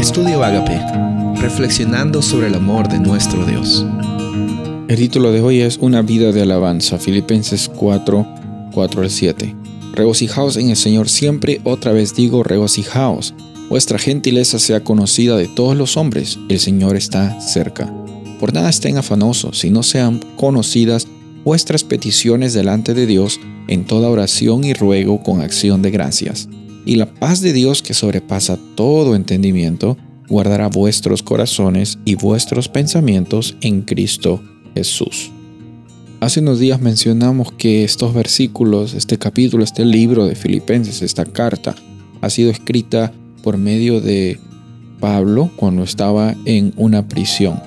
Estudio Agape, reflexionando sobre el amor de nuestro Dios. El título de hoy es Una vida de alabanza, Filipenses 4, 4 al 7. Regocijaos en el Señor siempre, otra vez digo, regocijaos. Vuestra gentileza sea conocida de todos los hombres, el Señor está cerca. Por nada estén afanosos, si no sean conocidas vuestras peticiones delante de Dios en toda oración y ruego con acción de gracias y la paz de Dios que sobrepasa todo entendimiento, guardará vuestros corazones y vuestros pensamientos en Cristo Jesús. Hace unos días mencionamos que estos versículos, este capítulo, este libro de Filipenses, esta carta, ha sido escrita por medio de Pablo cuando estaba en una prisión.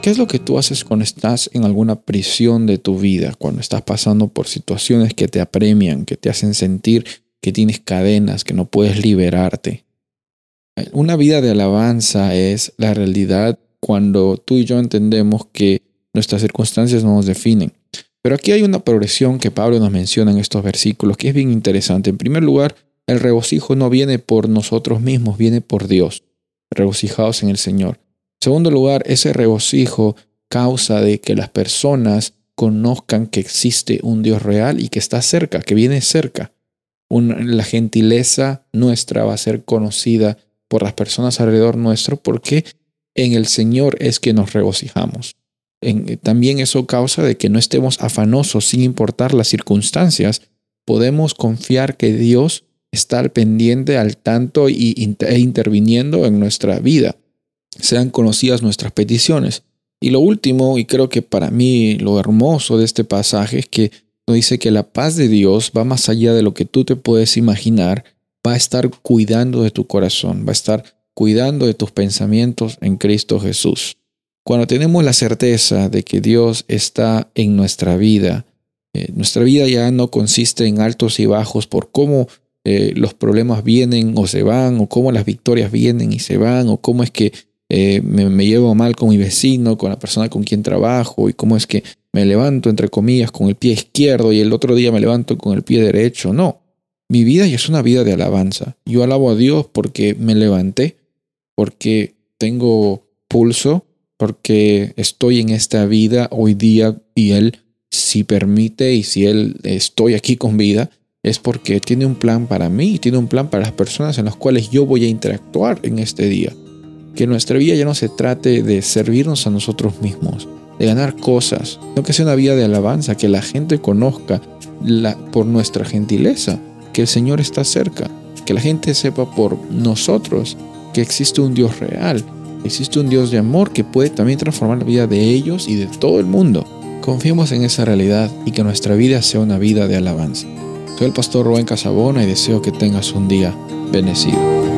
¿Qué es lo que tú haces cuando estás en alguna prisión de tu vida, cuando estás pasando por situaciones que te apremian, que te hacen sentir que tienes cadenas, que no puedes liberarte. Una vida de alabanza es la realidad cuando tú y yo entendemos que nuestras circunstancias no nos definen. Pero aquí hay una progresión que Pablo nos menciona en estos versículos que es bien interesante. En primer lugar, el regocijo no viene por nosotros mismos, viene por Dios, regocijados en el Señor. En segundo lugar, ese regocijo causa de que las personas conozcan que existe un Dios real y que está cerca, que viene cerca la gentileza nuestra va a ser conocida por las personas alrededor nuestro porque en el Señor es que nos regocijamos. también eso causa de que no estemos afanosos sin importar las circunstancias. Podemos confiar que Dios está al pendiente, al tanto y, e interviniendo en nuestra vida. Sean conocidas nuestras peticiones. Y lo último, y creo que para mí lo hermoso de este pasaje es que dice que la paz de Dios va más allá de lo que tú te puedes imaginar, va a estar cuidando de tu corazón, va a estar cuidando de tus pensamientos en Cristo Jesús. Cuando tenemos la certeza de que Dios está en nuestra vida, eh, nuestra vida ya no consiste en altos y bajos por cómo eh, los problemas vienen o se van, o cómo las victorias vienen y se van, o cómo es que eh, me, me, llevo mal con mi vecino, con la persona con quien trabajo, y cómo es que me levanto, entre comillas, con el pie izquierdo y el otro día me levanto con el pie derecho. No, mi vida ya es una vida de alabanza. Yo alabo a Dios porque me levanté, porque tengo pulso, porque estoy en esta vida hoy día y Él, si permite y si Él estoy aquí con vida, es porque tiene un plan para mí y tiene un plan para las personas en las cuales yo voy a interactuar en este día. Que nuestra vida ya no se trate de servirnos a nosotros mismos, de ganar cosas, no que sea una vida de alabanza, que la gente conozca la, por nuestra gentileza, que el Señor está cerca, que la gente sepa por nosotros que existe un Dios real, existe un Dios de amor que puede también transformar la vida de ellos y de todo el mundo. Confiemos en esa realidad y que nuestra vida sea una vida de alabanza. Soy el pastor Rubén Casabona y deseo que tengas un día bendecido.